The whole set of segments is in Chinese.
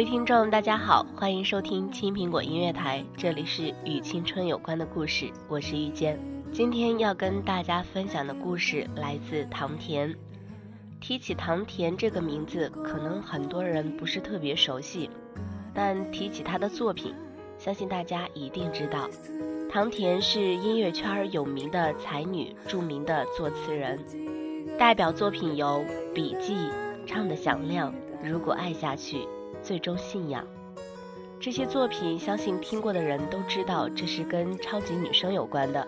各位听众，大家好，欢迎收听青苹果音乐台，这里是与青春有关的故事，我是遇见。今天要跟大家分享的故事来自唐田。提起唐田这个名字，可能很多人不是特别熟悉，但提起他的作品，相信大家一定知道。唐田是音乐圈有名的才女，著名的作词人，代表作品有《笔记》《唱的响亮》《如果爱下去》。最终信仰这些作品，相信听过的人都知道，这是跟超级女声有关的。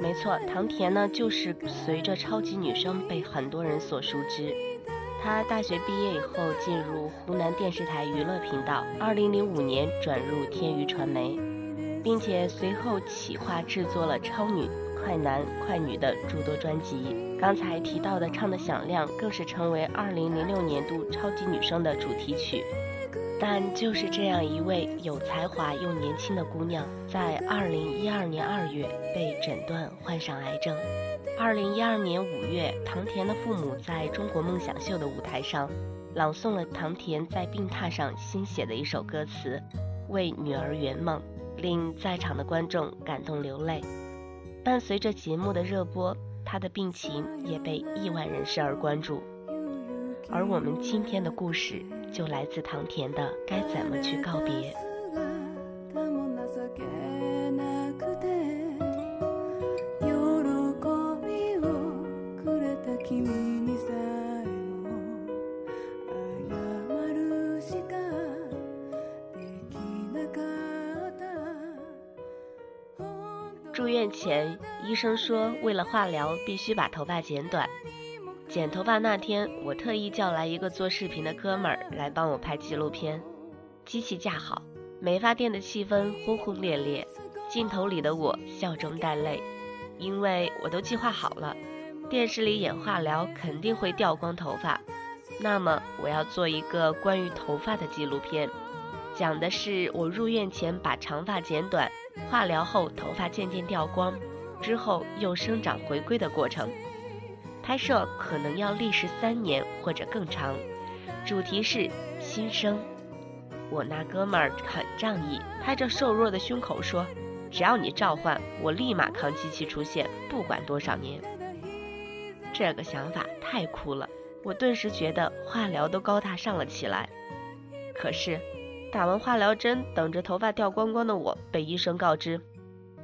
没错，唐田呢，就是随着超级女声被很多人所熟知。她大学毕业以后进入湖南电视台娱乐频道，二零零五年转入天娱传媒，并且随后企划制作了超女、快男、快女的诸多专辑。刚才提到的《唱的响亮》更是成为二零零六年度超级女声的主题曲。但就是这样一位有才华又年轻的姑娘，在二零一二年二月被诊断患上癌症。二零一二年五月，唐田的父母在中国梦想秀的舞台上，朗诵了唐田在病榻上新写的一首歌词《为女儿圆梦》，令在场的观众感动流泪。伴随着节目的热播，她的病情也被亿万人士而关注。而我们今天的故事。就来自唐田的《该怎么去告别》。住院前，医生说，为了化疗，必须把头发剪短。剪头发那天，我特意叫来一个做视频的哥们儿来帮我拍纪录片。机器架好，美发店的气氛轰轰烈烈，镜头里的我笑中带泪，因为我都计划好了，电视里演化疗肯定会掉光头发，那么我要做一个关于头发的纪录片，讲的是我入院前把长发剪短，化疗后头发渐渐掉光，之后又生长回归的过程。拍摄可能要历时三年或者更长，主题是新生。我那哥们儿很仗义，拍着瘦弱的胸口说：“只要你召唤，我立马扛机器出现，不管多少年。”这个想法太酷了，我顿时觉得化疗都高大上了起来。可是，打完化疗针，等着头发掉光光的我，被医生告知：“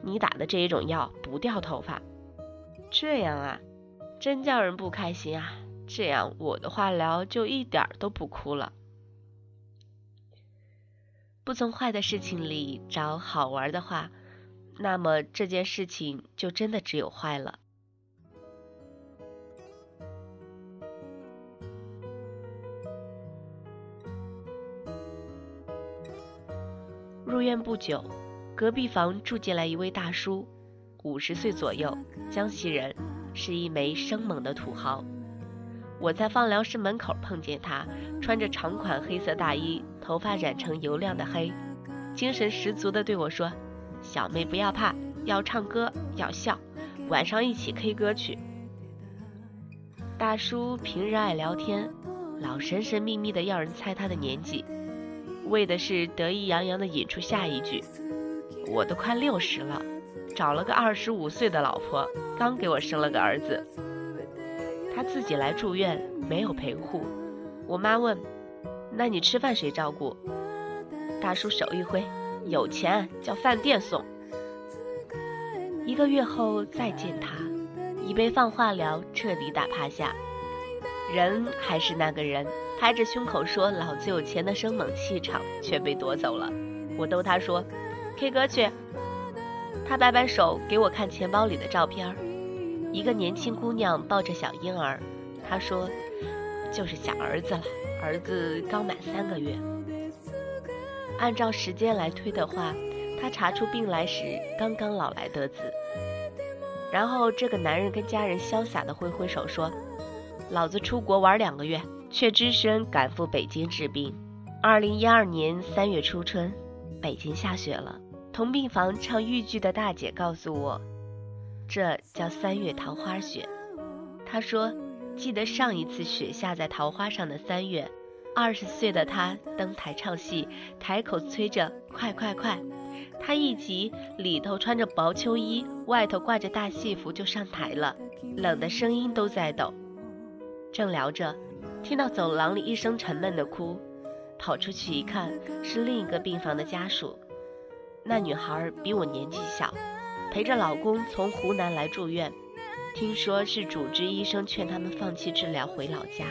你打的这一种药不掉头发。”这样啊。真叫人不开心啊！这样我的化疗就一点都不哭了。不从坏的事情里找好玩的话，那么这件事情就真的只有坏了。入院不久，隔壁房住进来一位大叔，五十岁左右，江西人。是一枚生猛的土豪。我在放疗室门口碰见他，穿着长款黑色大衣，头发染成油亮的黑，精神十足地对我说：“小妹不要怕，要唱歌要笑，晚上一起 K 歌去。”大叔平日爱聊天，老神神秘秘的要人猜他的年纪。为的是得意洋洋地引出下一句：“我都快六十了，找了个二十五岁的老婆，刚给我生了个儿子。”他自己来住院，没有陪护。我妈问：“那你吃饭谁照顾？”大叔手一挥：“有钱叫饭店送。”一个月后再见他，已被放化疗彻底打趴下。人还是那个人，拍着胸口说老子有钱的生猛气场却被夺走了。我逗他说：“K 歌去。”他摆摆手给我看钱包里的照片，一个年轻姑娘抱着小婴儿。他说：“就是想儿子了，儿子刚满三个月。”按照时间来推的话，他查出病来时刚刚老来得子。然后这个男人跟家人潇洒地挥挥手说。老子出国玩两个月，却只身赶赴北京治病。二零一二年三月初春，北京下雪了。同病房唱豫剧的大姐告诉我，这叫三月桃花雪。她说，记得上一次雪下在桃花上的三月，二十岁的她登台唱戏，台口催着快快快。她一急，里头穿着薄秋衣，外头挂着大戏服就上台了，冷的声音都在抖。正聊着，听到走廊里一声沉闷的哭，跑出去一看，是另一个病房的家属。那女孩比我年纪小，陪着老公从湖南来住院，听说是主治医生劝他们放弃治疗回老家，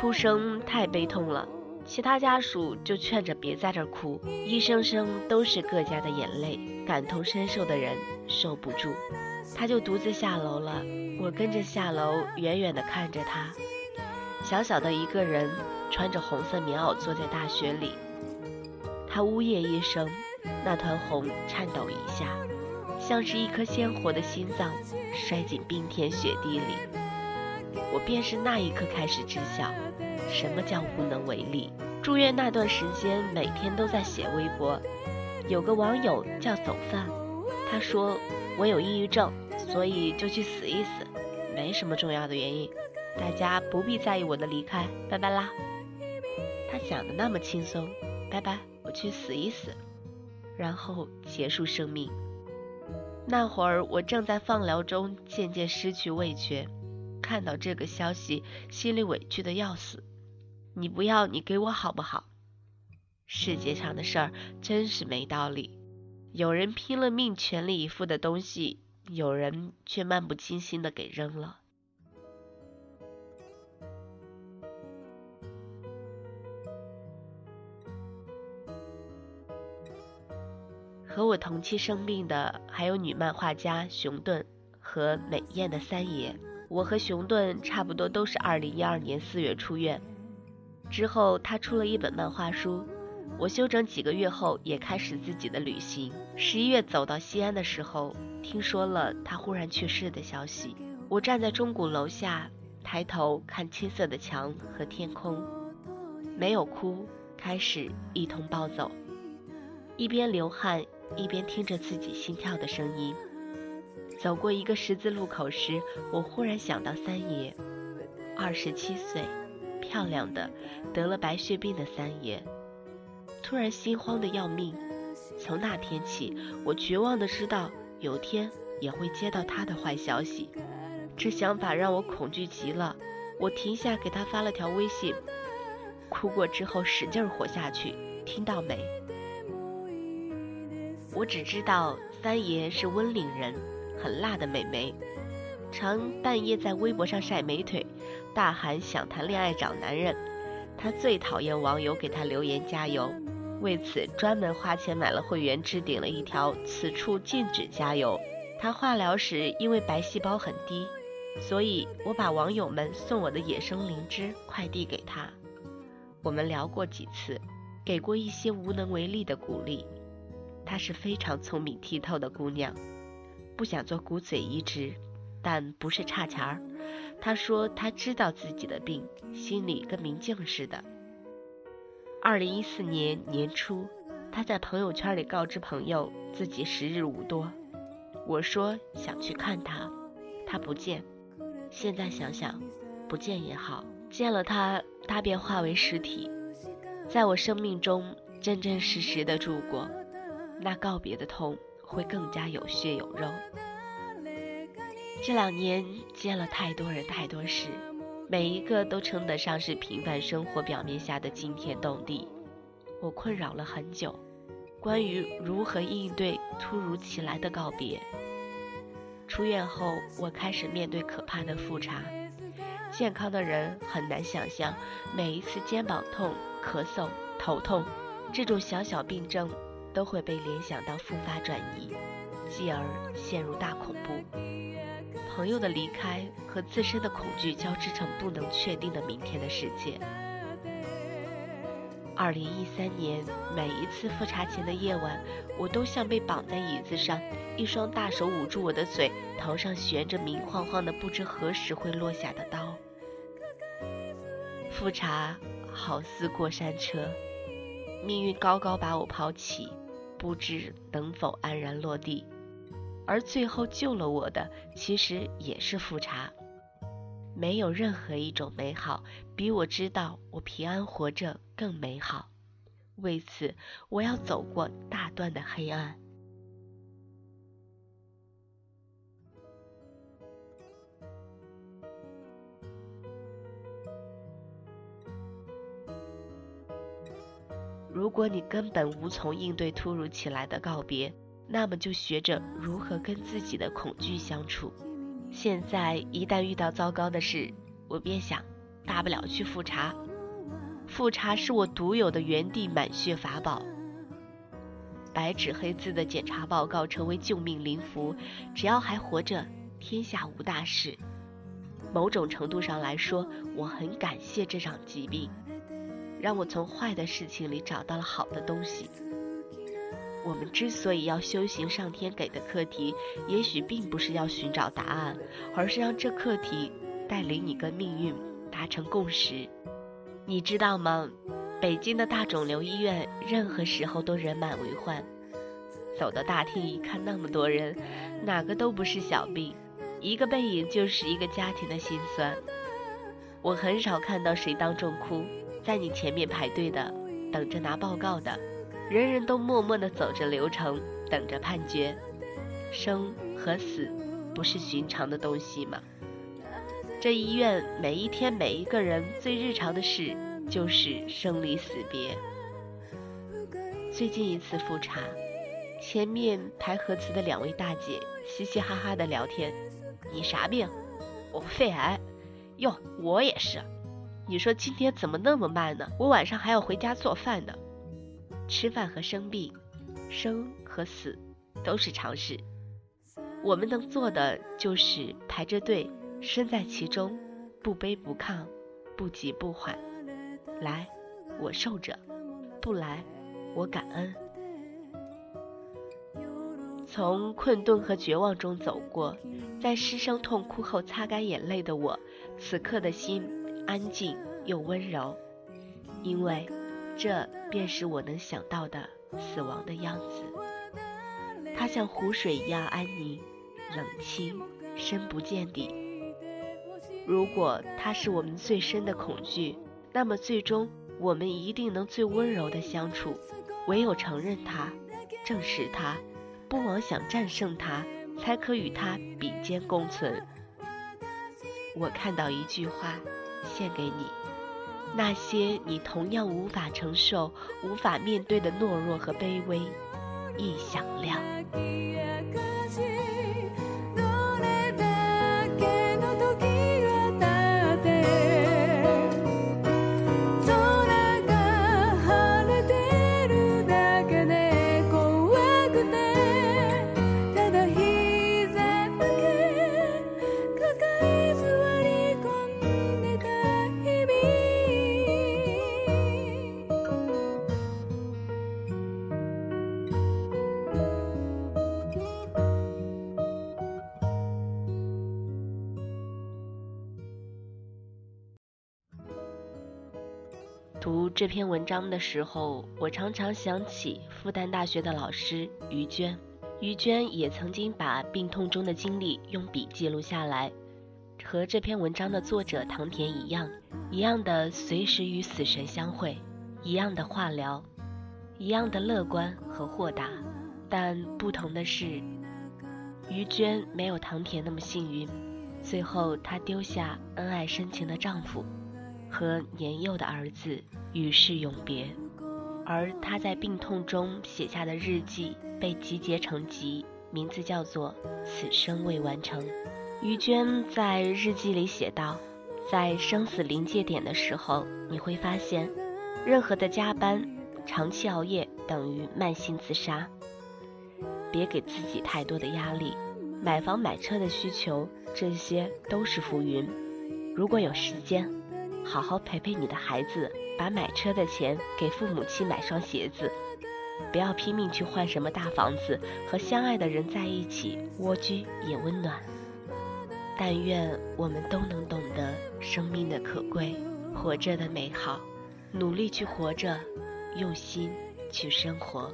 哭声太悲痛了。其他家属就劝着别在这哭，一声声都是各家的眼泪，感同身受的人受不住，他就独自下楼了。我跟着下楼，远远地看着他。小小的一个人，穿着红色棉袄坐在大雪里。他呜咽一声，那团红颤抖一下，像是一颗鲜活的心脏摔进冰天雪地里。我便是那一刻开始知晓，什么叫无能为力。住院那段时间，每天都在写微博。有个网友叫走饭，他说我有抑郁症，所以就去死一死，没什么重要的原因。大家不必在意我的离开，拜拜啦。他想的那么轻松，拜拜，我去死一死，然后结束生命。那会儿我正在放疗中，渐渐失去味觉，看到这个消息，心里委屈的要死。你不要，你给我好不好？世界上的事儿真是没道理，有人拼了命、全力以赴的东西，有人却漫不经心的给扔了。和我同期生病的还有女漫画家熊顿和美艳的三爷。我和熊顿差不多都是二零一二年四月出院，之后他出了一本漫画书。我休整几个月后也开始自己的旅行。十一月走到西安的时候，听说了他忽然去世的消息。我站在钟鼓楼下，抬头看青色的墙和天空，没有哭，开始一同暴走，一边流汗。一边听着自己心跳的声音，走过一个十字路口时，我忽然想到三爷，二十七岁，漂亮的，得了白血病的三爷，突然心慌的要命。从那天起，我绝望的知道有天也会接到他的坏消息。这想法让我恐惧极了。我停下给他发了条微信，哭过之后使劲活下去，听到没？我只知道三爷是温岭人，很辣的美眉，常半夜在微博上晒美腿，大喊想谈恋爱找男人。他最讨厌网友给他留言加油，为此专门花钱买了会员，置顶了一条此处禁止加油。他化疗时因为白细胞很低，所以我把网友们送我的野生灵芝快递给他。我们聊过几次，给过一些无能为力的鼓励。她是非常聪明剔透的姑娘，不想做骨髓移植，但不是差钱儿。她说她知道自己的病，心里跟明镜似的。二零一四年年初，她在朋友圈里告知朋友自己时日无多。我说想去看她，她不见。现在想想，不见也好，见了她，她便化为实体，在我生命中。真真实实的住过，那告别的痛会更加有血有肉。这两年见了太多人太多事，每一个都称得上是平凡生活表面下的惊天动地。我困扰了很久，关于如何应对突如其来的告别。出院后，我开始面对可怕的复查。健康的人很难想象，每一次肩膀痛、咳嗽、头痛这种小小病症，都会被联想到复发转移，继而陷入大恐怖。朋友的离开和自身的恐惧交织成不能确定的明天的世界。二零一三年，每一次复查前的夜晚，我都像被绑在椅子上，一双大手捂住我的嘴，头上悬着明晃晃的不知何时会落下的刀。复查好似过山车，命运高高把我抛弃，不知能否安然落地。而最后救了我的，其实也是复查。没有任何一种美好比我知道我平安活着更美好。为此，我要走过大段的黑暗。如果你根本无从应对突如其来的告别，那么就学着如何跟自己的恐惧相处。现在一旦遇到糟糕的事，我便想，大不了去复查。复查是我独有的原地满血法宝。白纸黑字的检查报告成为救命灵符，只要还活着，天下无大事。某种程度上来说，我很感谢这场疾病，让我从坏的事情里找到了好的东西。我们之所以要修行上天给的课题，也许并不是要寻找答案，而是让这课题带领你跟命运达成共识。你知道吗？北京的大肿瘤医院任何时候都人满为患。走到大厅一看，那么多人，哪个都不是小病，一个背影就是一个家庭的心酸。我很少看到谁当众哭，在你前面排队的，等着拿报告的。人人都默默地走着流程，等着判决。生和死，不是寻常的东西吗？这医院每一天每一个人最日常的事，就是生离死别。最近一次复查，前面排核磁的两位大姐嘻嘻哈哈的聊天。你啥病？我肺癌。哟，我也是。你说今天怎么那么慢呢？我晚上还要回家做饭呢。吃饭和生病，生和死，都是常事。我们能做的就是排着队，身在其中，不卑不亢，不急不缓。来，我受着；不来，我感恩。从困顿和绝望中走过，在失声痛哭后擦干眼泪的我，此刻的心安静又温柔，因为。这便是我能想到的死亡的样子。它像湖水一样安宁、冷清、深不见底。如果它是我们最深的恐惧，那么最终我们一定能最温柔的相处。唯有承认它，正视它，不妄想战胜它，才可与它比肩共存。我看到一句话，献给你。那些你同样无法承受、无法面对的懦弱和卑微，亦响亮。读这篇文章的时候，我常常想起复旦大学的老师于娟。于娟也曾经把病痛中的经历用笔记录下来，和这篇文章的作者唐田一样，一样的随时与死神相会，一样的化疗，一样的乐观和豁达，但不同的是，于娟没有唐田那么幸运。最后，她丢下恩爱深情的丈夫和年幼的儿子，与世永别。而她在病痛中写下的日记被集结成集，名字叫做《此生未完成》。于娟在日记里写道：“在生死临界点的时候，你会发现，任何的加班、长期熬夜等于慢性自杀。别给自己太多的压力，买房买车的需求，这些都是浮云。如果有时间，好好陪陪你的孩子，把买车的钱给父母亲买双鞋子。不要拼命去换什么大房子，和相爱的人在一起，蜗居也温暖。”但愿我们都能懂得生命的可贵，活着的美好，努力去活着，用心去生活。